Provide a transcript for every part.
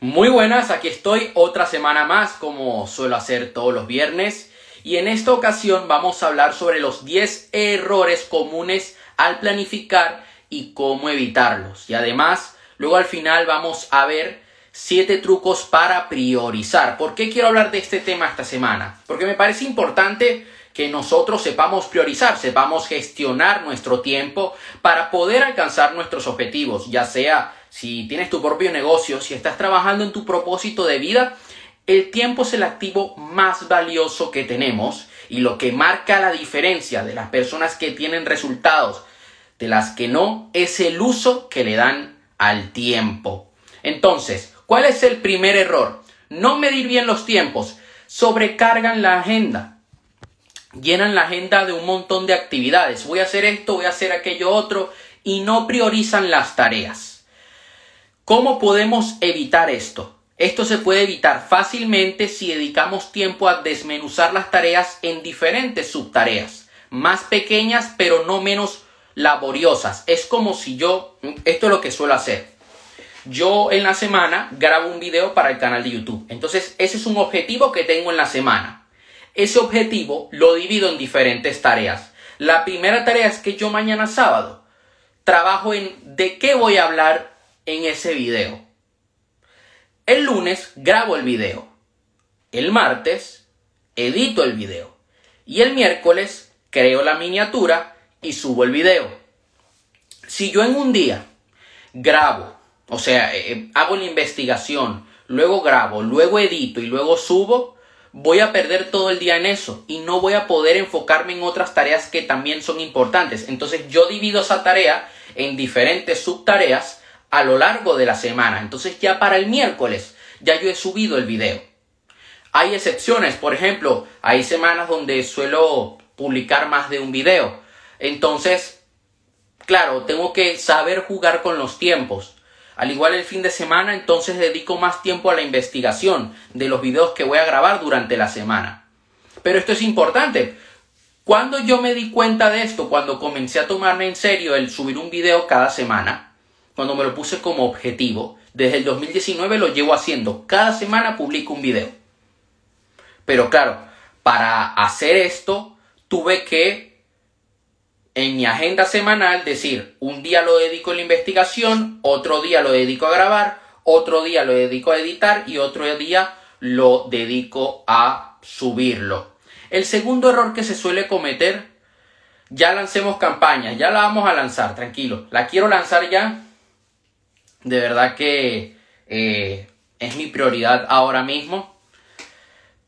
Muy buenas, aquí estoy otra semana más como suelo hacer todos los viernes y en esta ocasión vamos a hablar sobre los 10 errores comunes al planificar y cómo evitarlos. Y además, luego al final vamos a ver 7 trucos para priorizar. ¿Por qué quiero hablar de este tema esta semana? Porque me parece importante que nosotros sepamos priorizar, sepamos gestionar nuestro tiempo para poder alcanzar nuestros objetivos, ya sea si tienes tu propio negocio, si estás trabajando en tu propósito de vida, el tiempo es el activo más valioso que tenemos y lo que marca la diferencia de las personas que tienen resultados de las que no es el uso que le dan al tiempo. Entonces, ¿cuál es el primer error? No medir bien los tiempos, sobrecargan la agenda, llenan la agenda de un montón de actividades, voy a hacer esto, voy a hacer aquello otro y no priorizan las tareas. ¿Cómo podemos evitar esto? Esto se puede evitar fácilmente si dedicamos tiempo a desmenuzar las tareas en diferentes subtareas, más pequeñas pero no menos laboriosas. Es como si yo, esto es lo que suelo hacer. Yo en la semana grabo un video para el canal de YouTube. Entonces ese es un objetivo que tengo en la semana. Ese objetivo lo divido en diferentes tareas. La primera tarea es que yo mañana sábado trabajo en de qué voy a hablar en ese video. El lunes grabo el video. El martes edito el video. Y el miércoles creo la miniatura y subo el video. Si yo en un día grabo, o sea, eh, eh, hago la investigación, luego grabo, luego edito y luego subo, voy a perder todo el día en eso y no voy a poder enfocarme en otras tareas que también son importantes. Entonces yo divido esa tarea en diferentes subtareas a lo largo de la semana. Entonces ya para el miércoles ya yo he subido el video. Hay excepciones, por ejemplo, hay semanas donde suelo publicar más de un video. Entonces, claro, tengo que saber jugar con los tiempos. Al igual el fin de semana, entonces dedico más tiempo a la investigación de los videos que voy a grabar durante la semana. Pero esto es importante. Cuando yo me di cuenta de esto, cuando comencé a tomarme en serio el subir un video cada semana, cuando me lo puse como objetivo. Desde el 2019 lo llevo haciendo. Cada semana publico un video. Pero claro, para hacer esto tuve que en mi agenda semanal decir, un día lo dedico a la investigación, otro día lo dedico a grabar, otro día lo dedico a editar y otro día lo dedico a subirlo. El segundo error que se suele cometer, ya lancemos campaña, ya la vamos a lanzar, tranquilo, la quiero lanzar ya, de verdad que eh, es mi prioridad ahora mismo.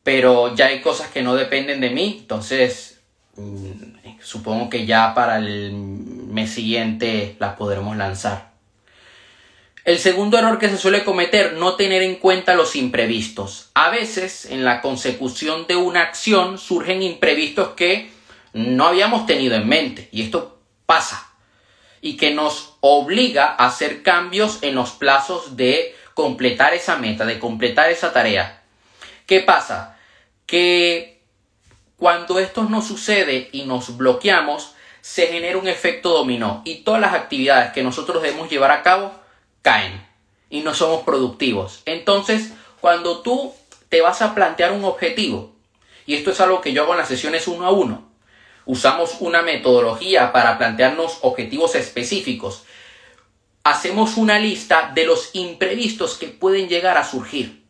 Pero ya hay cosas que no dependen de mí. Entonces, mm, supongo que ya para el mes siguiente las podremos lanzar. El segundo error que se suele cometer, no tener en cuenta los imprevistos. A veces en la consecución de una acción surgen imprevistos que no habíamos tenido en mente. Y esto pasa y que nos obliga a hacer cambios en los plazos de completar esa meta, de completar esa tarea. ¿Qué pasa? Que cuando esto no sucede y nos bloqueamos, se genera un efecto dominó y todas las actividades que nosotros debemos llevar a cabo caen y no somos productivos. Entonces, cuando tú te vas a plantear un objetivo, y esto es algo que yo hago en las sesiones uno a uno, usamos una metodología para plantearnos objetivos específicos, hacemos una lista de los imprevistos que pueden llegar a surgir.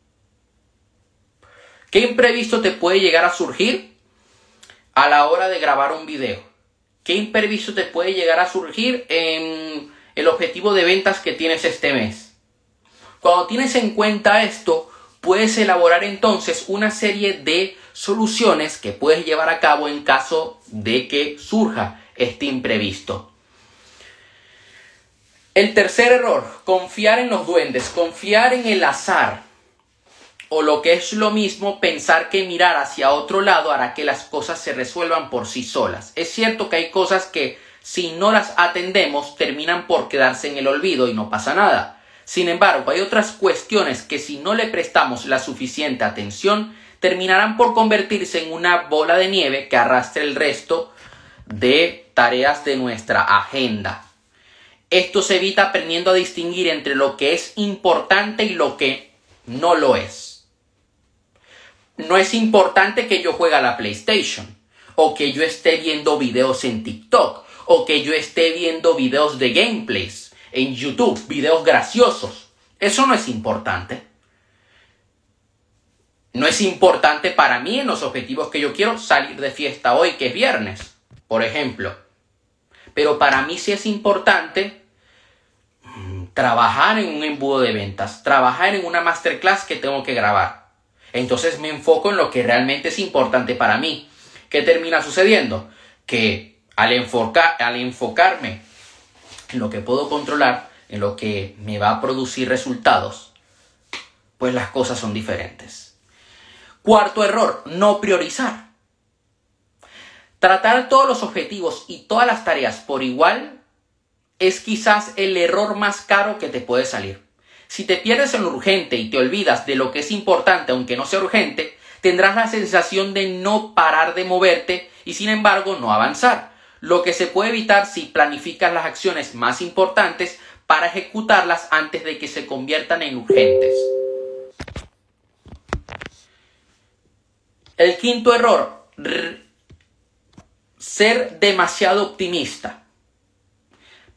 ¿Qué imprevisto te puede llegar a surgir a la hora de grabar un video? ¿Qué imprevisto te puede llegar a surgir en el objetivo de ventas que tienes este mes? Cuando tienes en cuenta esto, puedes elaborar entonces una serie de soluciones que puedes llevar a cabo en caso de que surja este imprevisto. El tercer error, confiar en los duendes, confiar en el azar. O lo que es lo mismo, pensar que mirar hacia otro lado hará que las cosas se resuelvan por sí solas. Es cierto que hay cosas que si no las atendemos terminan por quedarse en el olvido y no pasa nada. Sin embargo, hay otras cuestiones que si no le prestamos la suficiente atención, terminarán por convertirse en una bola de nieve que arrastre el resto de tareas de nuestra agenda. Esto se evita aprendiendo a distinguir entre lo que es importante y lo que No lo es. No es importante que yo juegue a la PlayStation o que yo esté viendo videos en TikTok o que yo esté viendo videos de gameplays en YouTube, videos graciosos. Eso no es importante. No es importante para mí en los objetivos que yo quiero salir de fiesta hoy, que es viernes, por ejemplo. Pero para mí sí es importante trabajar en un embudo de ventas, trabajar en una masterclass que tengo que grabar. Entonces me enfoco en lo que realmente es importante para mí. ¿Qué termina sucediendo? Que al, al enfocarme en lo que puedo controlar, en lo que me va a producir resultados, pues las cosas son diferentes. Cuarto error, no priorizar. Tratar todos los objetivos y todas las tareas por igual es quizás el error más caro que te puede salir. Si te pierdes en lo urgente y te olvidas de lo que es importante aunque no sea urgente, tendrás la sensación de no parar de moverte y sin embargo no avanzar lo que se puede evitar si planificas las acciones más importantes para ejecutarlas antes de que se conviertan en urgentes. El quinto error, ser demasiado optimista.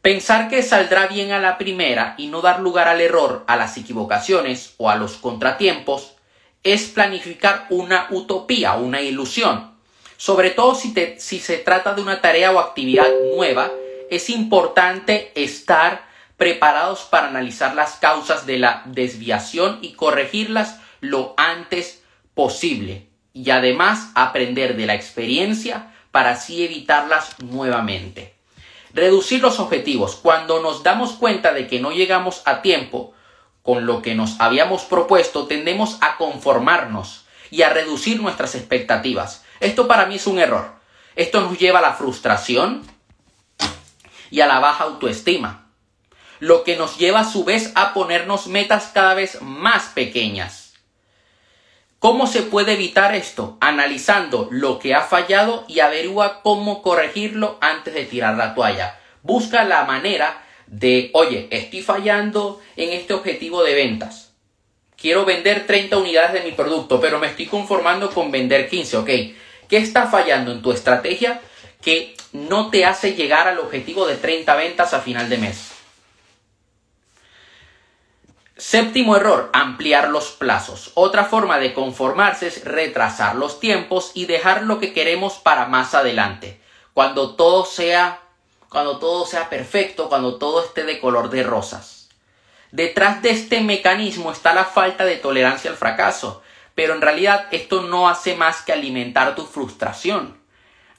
Pensar que saldrá bien a la primera y no dar lugar al error, a las equivocaciones o a los contratiempos es planificar una utopía, una ilusión. Sobre todo si, se trata de una tarea o actividad nueva, es importante estar preparados para analizar las causas de la desviación y corregirlas lo antes posible. Y además aprender de la experiencia para así evitarlas nuevamente. Reducir los objetivos. Cuando nos damos cuenta de que no llegamos a tiempo con lo que nos habíamos propuesto, tendemos a conformarnos y a reducir nuestras expectativas. Esto para mí es un error. Esto nos lleva a la frustración y a la baja autoestima, lo que nos lleva a su vez a ponernos metas cada vez más pequeñas. ¿Cómo se puede evitar esto? Analizando lo que ha fallado y averigua cómo corregirlo antes de tirar la toalla. Busca la manera de, oye, estoy fallando en este objetivo de ventas. Quiero vender 30 unidades de mi producto, pero me estoy conformando con vender 15, ok. ¿Qué está fallando en tu estrategia que no te hace llegar al objetivo de 30 ventas a final de mes? Séptimo error, ampliar los plazos. Otra forma de conformarse es retrasar los tiempos y dejar lo que queremos para más adelante. Cuando todo sea, cuando todo sea perfecto, cuando todo esté de color de rosas. Detrás de este mecanismo está la falta de tolerancia al fracaso. Pero en realidad esto no hace más que alimentar tu frustración.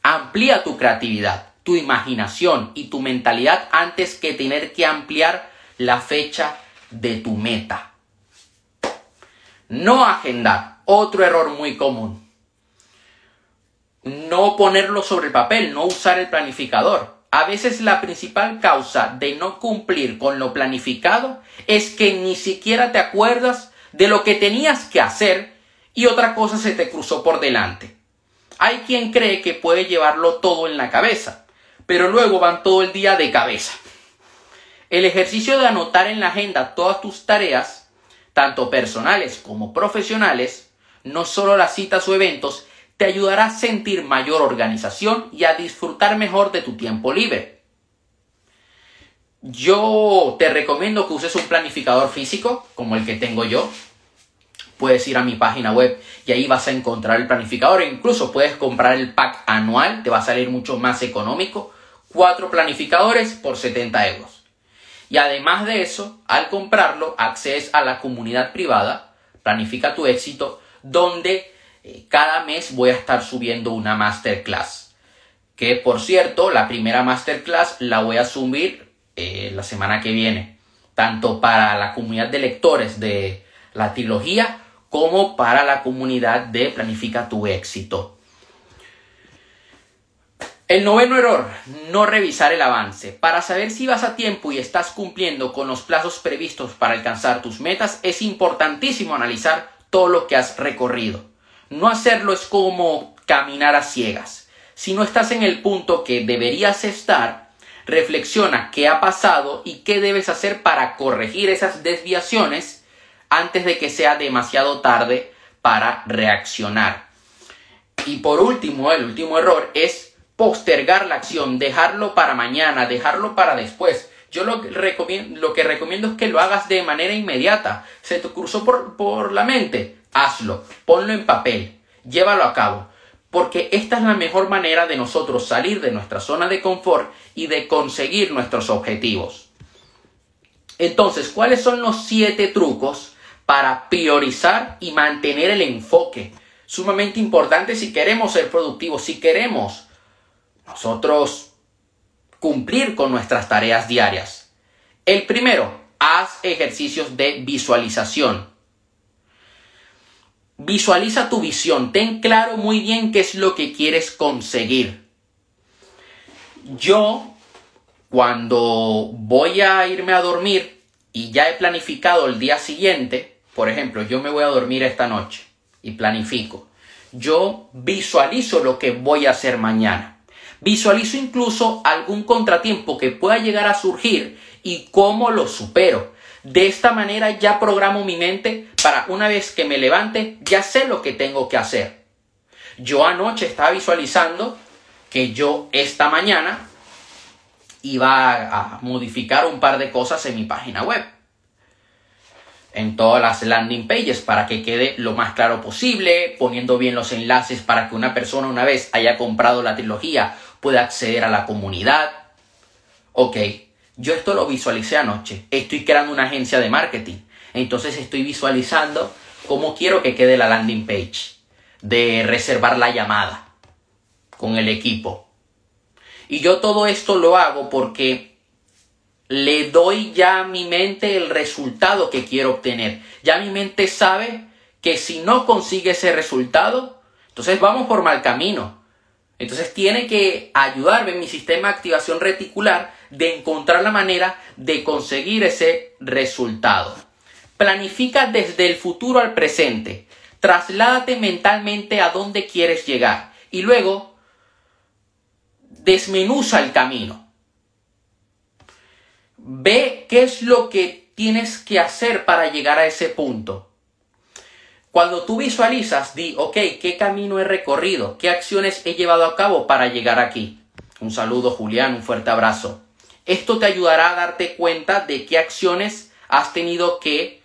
Amplía tu creatividad, tu imaginación y tu mentalidad antes que tener que ampliar la fecha de tu meta. No agendar, otro error muy común. No ponerlo sobre el papel, no usar el planificador. A veces la principal causa de no cumplir con lo planificado es que ni siquiera te acuerdas de lo que tenías que hacer y otra cosa se te cruzó por delante. Hay quien cree que puede llevarlo todo en la cabeza, pero luego van todo el día de cabeza. El ejercicio de anotar en la agenda todas tus tareas, tanto personales como profesionales, no solo las citas o eventos, te ayudará a sentir mayor organización y a disfrutar mejor de tu tiempo libre. Yo te recomiendo que uses un planificador físico, como el que tengo yo, puedes ir a mi página web y ahí vas a encontrar el planificador. E incluso puedes comprar el pack anual, te va a salir mucho más económico. Cuatro planificadores por 70 euros. Y además de eso, al comprarlo, accedes a la comunidad privada, Planifica tu éxito, donde eh, cada mes voy a estar subiendo una masterclass. Que por cierto, la primera masterclass la voy a subir eh, la semana que viene. Tanto para la comunidad de lectores de la trilogía como para la comunidad de Planifica tu éxito. El noveno error, no revisar el avance. Para saber si vas a tiempo y estás cumpliendo con los plazos previstos para alcanzar tus metas, es importantísimo analizar todo lo que has recorrido. No hacerlo es como caminar a ciegas. Si no estás en el punto que deberías estar, reflexiona qué ha pasado y qué debes hacer para corregir esas desviaciones antes de que sea demasiado tarde para reaccionar. Y por último, el último error es postergar la acción, dejarlo para mañana, dejarlo para después. Yo lo, recomiendo, lo que recomiendo es que lo hagas de manera inmediata. Se te cruzó por, por la mente, hazlo, ponlo en papel, llévalo a cabo. Porque esta es la mejor manera de nosotros salir de nuestra zona de confort y de conseguir nuestros objetivos. Entonces, ¿cuáles son los siete trucos para priorizar y mantener el enfoque? Sumamente importante si queremos ser productivos, si queremos nosotros cumplir con nuestras tareas diarias. El primero, haz ejercicios de visualización. Visualiza tu visión, ten claro muy bien qué es lo que quieres conseguir. Yo, cuando voy a irme a dormir y ya he planificado el día siguiente, por ejemplo, yo me voy a dormir esta noche y planifico. Yo visualizo lo que voy a hacer mañana. Visualizo incluso algún contratiempo que pueda llegar a surgir y cómo lo supero. De esta manera ya programo mi mente para una vez que me levante ya sé lo que tengo que hacer. Yo anoche estaba visualizando que yo esta mañana iba a modificar un par de cosas en mi página web. En todas las landing pages para que quede lo más claro posible, poniendo bien los enlaces para que una persona una vez haya comprado la trilogía puede acceder a la comunidad. Ok, yo esto lo visualicé anoche. Estoy creando una agencia de marketing. Entonces estoy visualizando cómo quiero que quede la landing page de reservar la llamada con el equipo. Y yo todo esto lo hago porque le doy ya a mi mente el resultado que quiero obtener. Ya mi mente sabe que si no consigue ese resultado, entonces vamos por mal camino. Entonces tiene que ayudarme en mi sistema de activación reticular de encontrar la manera de conseguir ese resultado. Planifica desde el futuro al presente. Trasládate mentalmente a dónde quieres llegar y luego desmenuza el camino. Ve qué es lo que tienes que hacer para llegar a ese punto. Cuando tú visualizas, di, ok, ¿qué camino he recorrido? ¿Qué acciones he llevado a cabo para llegar aquí? Un saludo, Julián, un fuerte abrazo. Esto te ayudará a darte cuenta de qué acciones has tenido que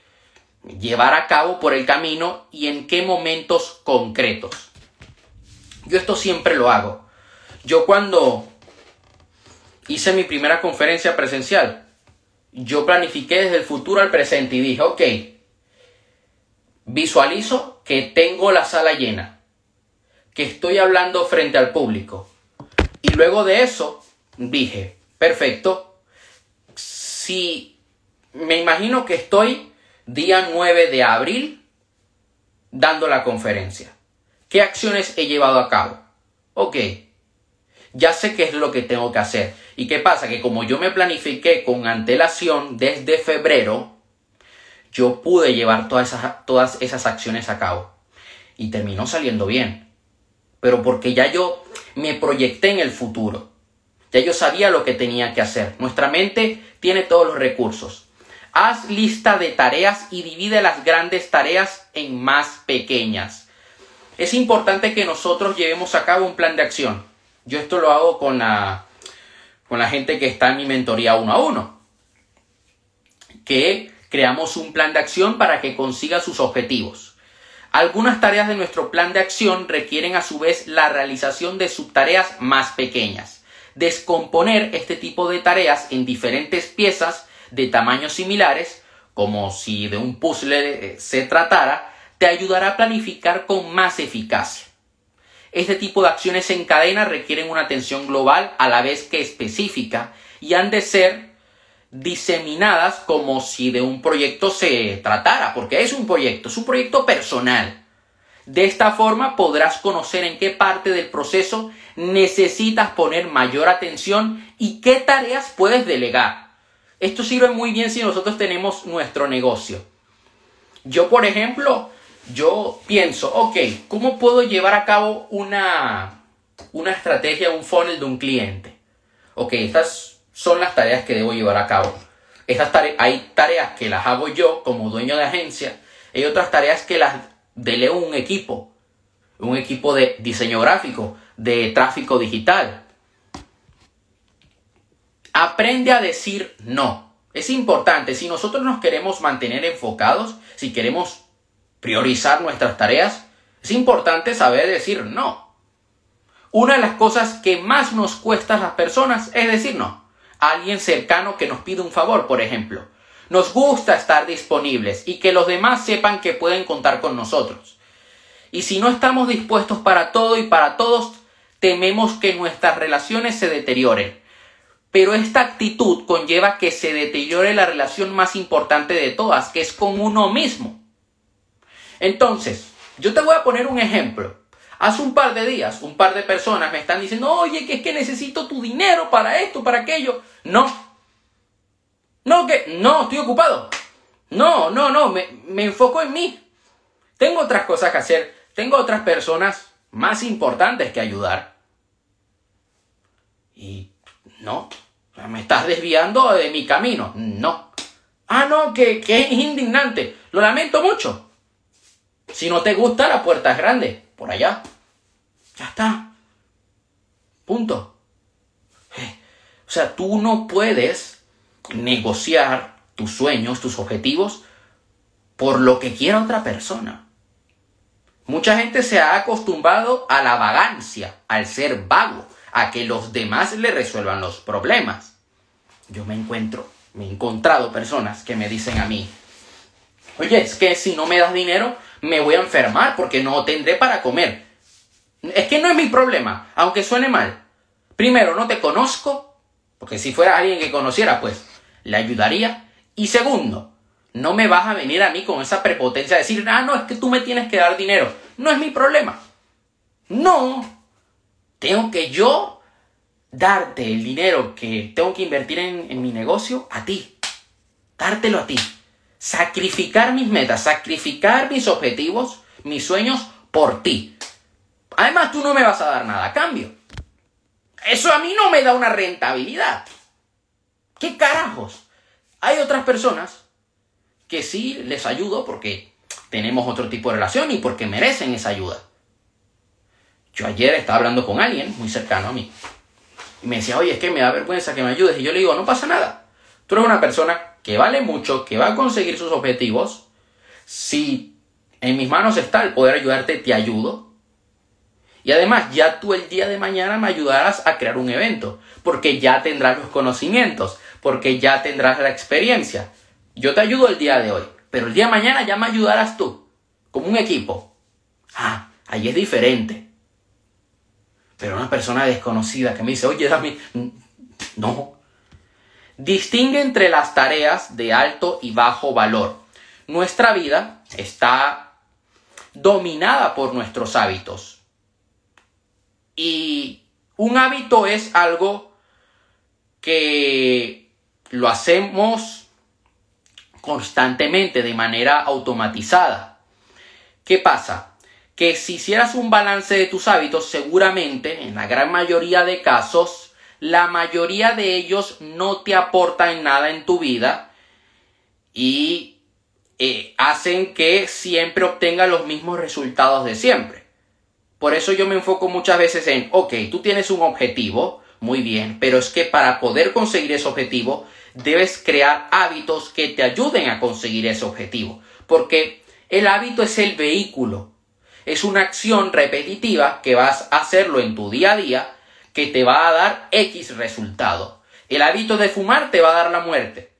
llevar a cabo por el camino y en qué momentos concretos. Yo esto siempre lo hago. Yo cuando hice mi primera conferencia presencial, yo planifiqué desde el futuro al presente y dije, ok, visualizo que tengo la sala llena, que estoy hablando frente al público. Y luego de eso dije, perfecto, si me imagino que estoy día 9 de abril dando la conferencia. ¿Qué acciones he llevado a cabo? Ok, ya sé qué es lo que tengo que hacer. ¿Y qué pasa? Que como yo me planifiqué con antelación desde febrero, yo pude llevar todas esas, todas esas acciones a cabo. Y terminó saliendo bien. Pero porque ya yo me proyecté en el futuro. Ya yo sabía lo que tenía que hacer. Nuestra mente tiene todos los recursos. Haz lista de tareas y divide las grandes tareas en más pequeñas. Es importante que nosotros llevemos a cabo un plan de acción. Yo esto lo hago con la, con la gente que está en mi mentoría uno a uno. Que creamos un plan de acción para que consiga sus objetivos. Algunas tareas de nuestro plan de acción requieren a su vez la realización de subtareas más pequeñas. Descomponer este tipo de tareas en diferentes piezas de tamaños similares, como si de un puzzle eh, se tratara, te ayudará a planificar con más eficacia. Este tipo de acciones en cadena requieren una atención global a la vez que específica y han de ser diseminadas como si de un proyecto se tratara, porque es un proyecto, es un proyecto personal. De esta forma podrás conocer en qué parte del proceso necesitas poner mayor atención y qué tareas puedes delegar. Esto sirve muy bien si nosotros tenemos nuestro negocio. Yo, por ejemplo, yo pienso, ok, ¿cómo puedo llevar a cabo una, una estrategia, un funnel de un cliente? Ok, estas son las tareas que debo llevar a cabo. Esas hay tareas que las hago yo como dueño de agencia, hay otras tareas que las delego un equipo, un equipo de diseño gráfico, de tráfico digital. Aprende a decir no. Es importante, si nosotros nos queremos mantener enfocados, si queremos priorizar nuestras tareas, es importante saber decir no. Una de las cosas que más nos cuesta a las personas es decir no. Alguien cercano que nos pide un favor, por ejemplo. Nos gusta estar disponibles y que los demás sepan que pueden contar con nosotros. Y si no estamos dispuestos para todo y para todos, tememos que nuestras relaciones se deterioren. Pero esta actitud conlleva que se deteriore la relación más importante de todas, que es con uno mismo. Entonces, yo te voy a poner un ejemplo. Hace un par de días, un par de personas me están diciendo, oye, que es que necesito tu dinero para esto, para aquello. No. No, que no, estoy ocupado. No, no, no, me, me enfoco en mí. Tengo otras cosas que hacer. Tengo otras personas más importantes que ayudar. Y no, me estás desviando de mi camino. No. Ah, no, que, que es indignante. Lo lamento mucho. Si no te gusta, la puerta es grande. Por allá. Ya está. Punto. O sea, tú no puedes negociar tus sueños, tus objetivos, por lo que quiera otra persona. Mucha gente se ha acostumbrado a la vagancia, al ser vago, a que los demás le resuelvan los problemas. Yo me encuentro, me he encontrado personas que me dicen a mí, oye, es que si no me das dinero, me voy a enfermar porque no tendré para comer. Es que no es mi problema, aunque suene mal. Primero, no te conozco, porque si fuera alguien que conociera, pues le ayudaría. Y segundo, no me vas a venir a mí con esa prepotencia de decir, ah, no, es que tú me tienes que dar dinero. No es mi problema. No. Tengo que yo darte el dinero que tengo que invertir en, en mi negocio a ti. Dártelo a ti. Sacrificar mis metas, sacrificar mis objetivos, mis sueños por ti. Además, tú no me vas a dar nada a cambio. Eso a mí no me da una rentabilidad. ¿Qué carajos? Hay otras personas que sí les ayudo porque tenemos otro tipo de relación y porque merecen esa ayuda. Yo ayer estaba hablando con alguien muy cercano a mí y me decía, oye, es que me da vergüenza que me ayudes. Y yo le digo, no pasa nada. Tú eres una persona que vale mucho, que va a conseguir sus objetivos. Si en mis manos está el poder ayudarte, te ayudo. Y además, ya tú el día de mañana me ayudarás a crear un evento, porque ya tendrás los conocimientos, porque ya tendrás la experiencia. Yo te ayudo el día de hoy, pero el día de mañana ya me ayudarás tú, como un equipo. Ah, ahí es diferente. Pero una persona desconocida que me dice, oye, dame... No. Distingue entre las tareas de alto y bajo valor. Nuestra vida está dominada por nuestros hábitos. Y un hábito es algo que lo hacemos constantemente, de manera automatizada. ¿Qué pasa? Que si hicieras un balance de tus hábitos, seguramente, en la gran mayoría de casos, la mayoría de ellos no te aportan nada en tu vida y eh, hacen que siempre obtenga los mismos resultados de siempre. Por eso yo me enfoco muchas veces en, ok, tú tienes un objetivo, muy bien, pero es que para poder conseguir ese objetivo debes crear hábitos que te ayuden a conseguir ese objetivo. Porque el hábito es el vehículo. Es una acción repetitiva que vas a hacerlo en tu día a día que te va a dar X resultado. El hábito de fumar te va a dar la muerte.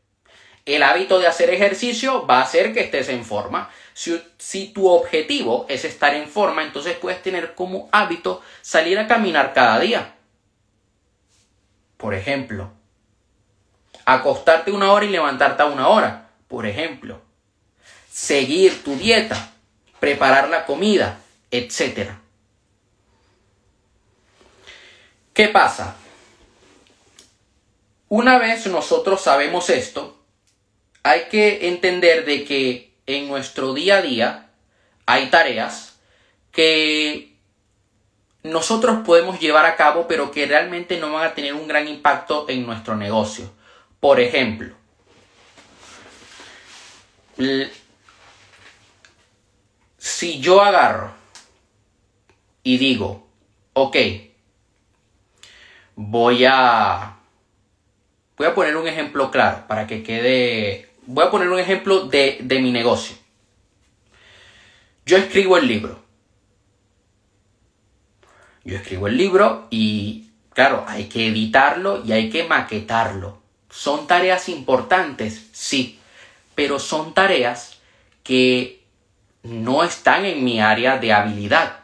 El hábito de hacer ejercicio va a hacer que estés en forma. Si, si, tu objetivo es estar en forma, entonces puedes tener como hábito salir a caminar cada día. Por ejemplo, acostarte una hora y levantarte a una hora, por ejemplo. Seguir tu dieta, preparar la comida, etc. ¿Qué pasa? Una vez nosotros sabemos esto, hay que entender de que en nuestro día a día hay tareas que nosotros podemos llevar a cabo pero que realmente no van a tener un gran impacto en nuestro negocio. Por ejemplo, si yo agarro y digo, ok, voy a... Voy a poner un ejemplo claro para que quede... Voy a poner un ejemplo de, de mi negocio. Yo escribo el libro. Yo escribo el libro y, claro, hay que editarlo y hay que maquetarlo. ¿Son tareas importantes? Sí, pero son tareas que no están en mi área de habilidad.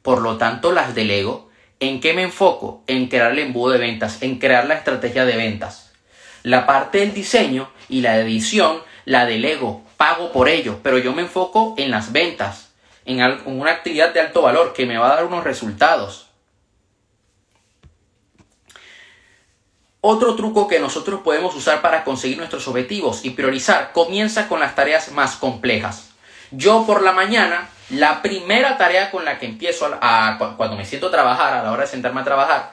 Por lo tanto, las delego ¿En qué me enfoco? En crear el embudo de ventas, en crear la estrategia de ventas. La parte del diseño y la edición la delego, pago por ello, pero yo me enfoco en las ventas, en una actividad de alto valor que me va a dar unos resultados. Otro truco que nosotros podemos usar para conseguir nuestros objetivos y priorizar comienza con las tareas más complejas. Yo por la mañana la primera tarea con la que empiezo a, cuando me siento a trabajar, a la hora de sentarme a trabajar,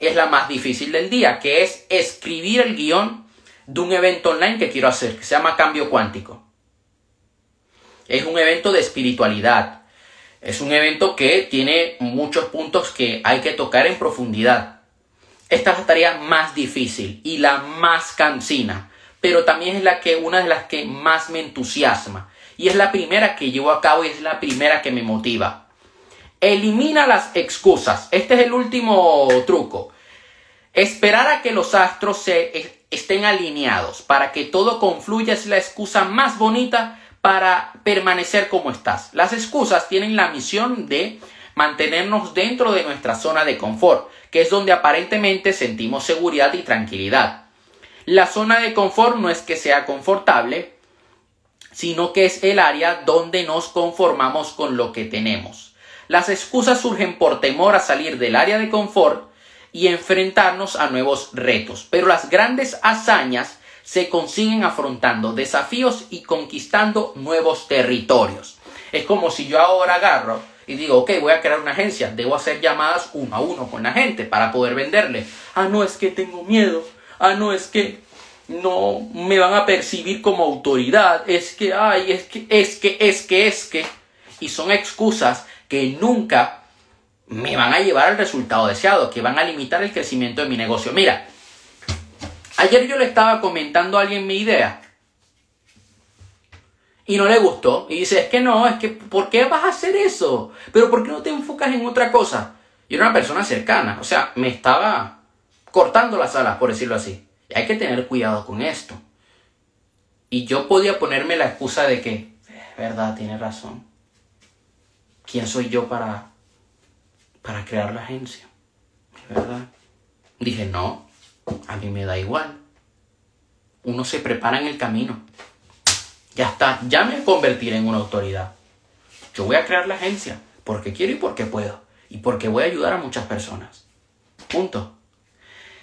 es la más difícil del día, que es escribir el guion de un evento online que quiero hacer, que se llama Cambio Cuántico. Es un evento de espiritualidad. Es un evento que tiene muchos puntos que hay que tocar en profundidad. Esta es la tarea más difícil y la más cansina, pero también es la que una de las que más me entusiasma y es la primera que llevo a cabo y es la primera que me motiva. Elimina las excusas. Este es el último truco. Esperar a que los astros se estén alineados para que todo confluya es la excusa más bonita para permanecer como estás. Las excusas tienen la misión de mantenernos dentro de nuestra zona de confort, que es donde aparentemente sentimos seguridad y tranquilidad. La zona de confort no es que sea confortable, sino que es el área donde nos conformamos con lo que tenemos. Las excusas surgen por temor a salir del área de confort y enfrentarnos a nuevos retos, pero las grandes hazañas se consiguen afrontando desafíos y conquistando nuevos territorios. Es como si yo ahora agarro y digo, ok, voy a crear una agencia, debo hacer llamadas uno a uno con la gente para poder venderle. Ah, no, es que tengo miedo. Ah, no, es que no me van a percibir como autoridad, es que, ay, es que, es que, es que, es que, y son excusas que nunca me van a llevar al resultado deseado, que van a limitar el crecimiento de mi negocio. Mira, ayer yo le estaba comentando a alguien mi idea y no le gustó y dice, es que no, es que, ¿por qué vas a hacer eso? Pero ¿por qué no te enfocas en otra cosa? Y era una persona cercana, o sea, me estaba cortando las alas, por decirlo así. Hay que tener cuidado con esto. Y yo podía ponerme la excusa de que, verdad, tiene razón. ¿Quién soy yo para, para crear la agencia? ¿Verdad? Dije, no, a mí me da igual. Uno se prepara en el camino. Ya está, ya me convertiré en una autoridad. Yo voy a crear la agencia porque quiero y porque puedo. Y porque voy a ayudar a muchas personas. Punto.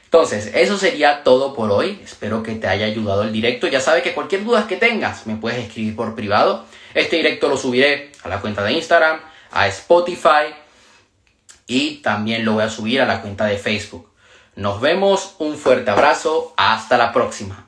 Entonces, eso sería todo por hoy. Espero que te haya ayudado el directo. Ya sabes que cualquier duda que tengas me puedes escribir por privado. Este directo lo subiré a la cuenta de Instagram, a Spotify y también lo voy a subir a la cuenta de Facebook. Nos vemos, un fuerte abrazo, hasta la próxima.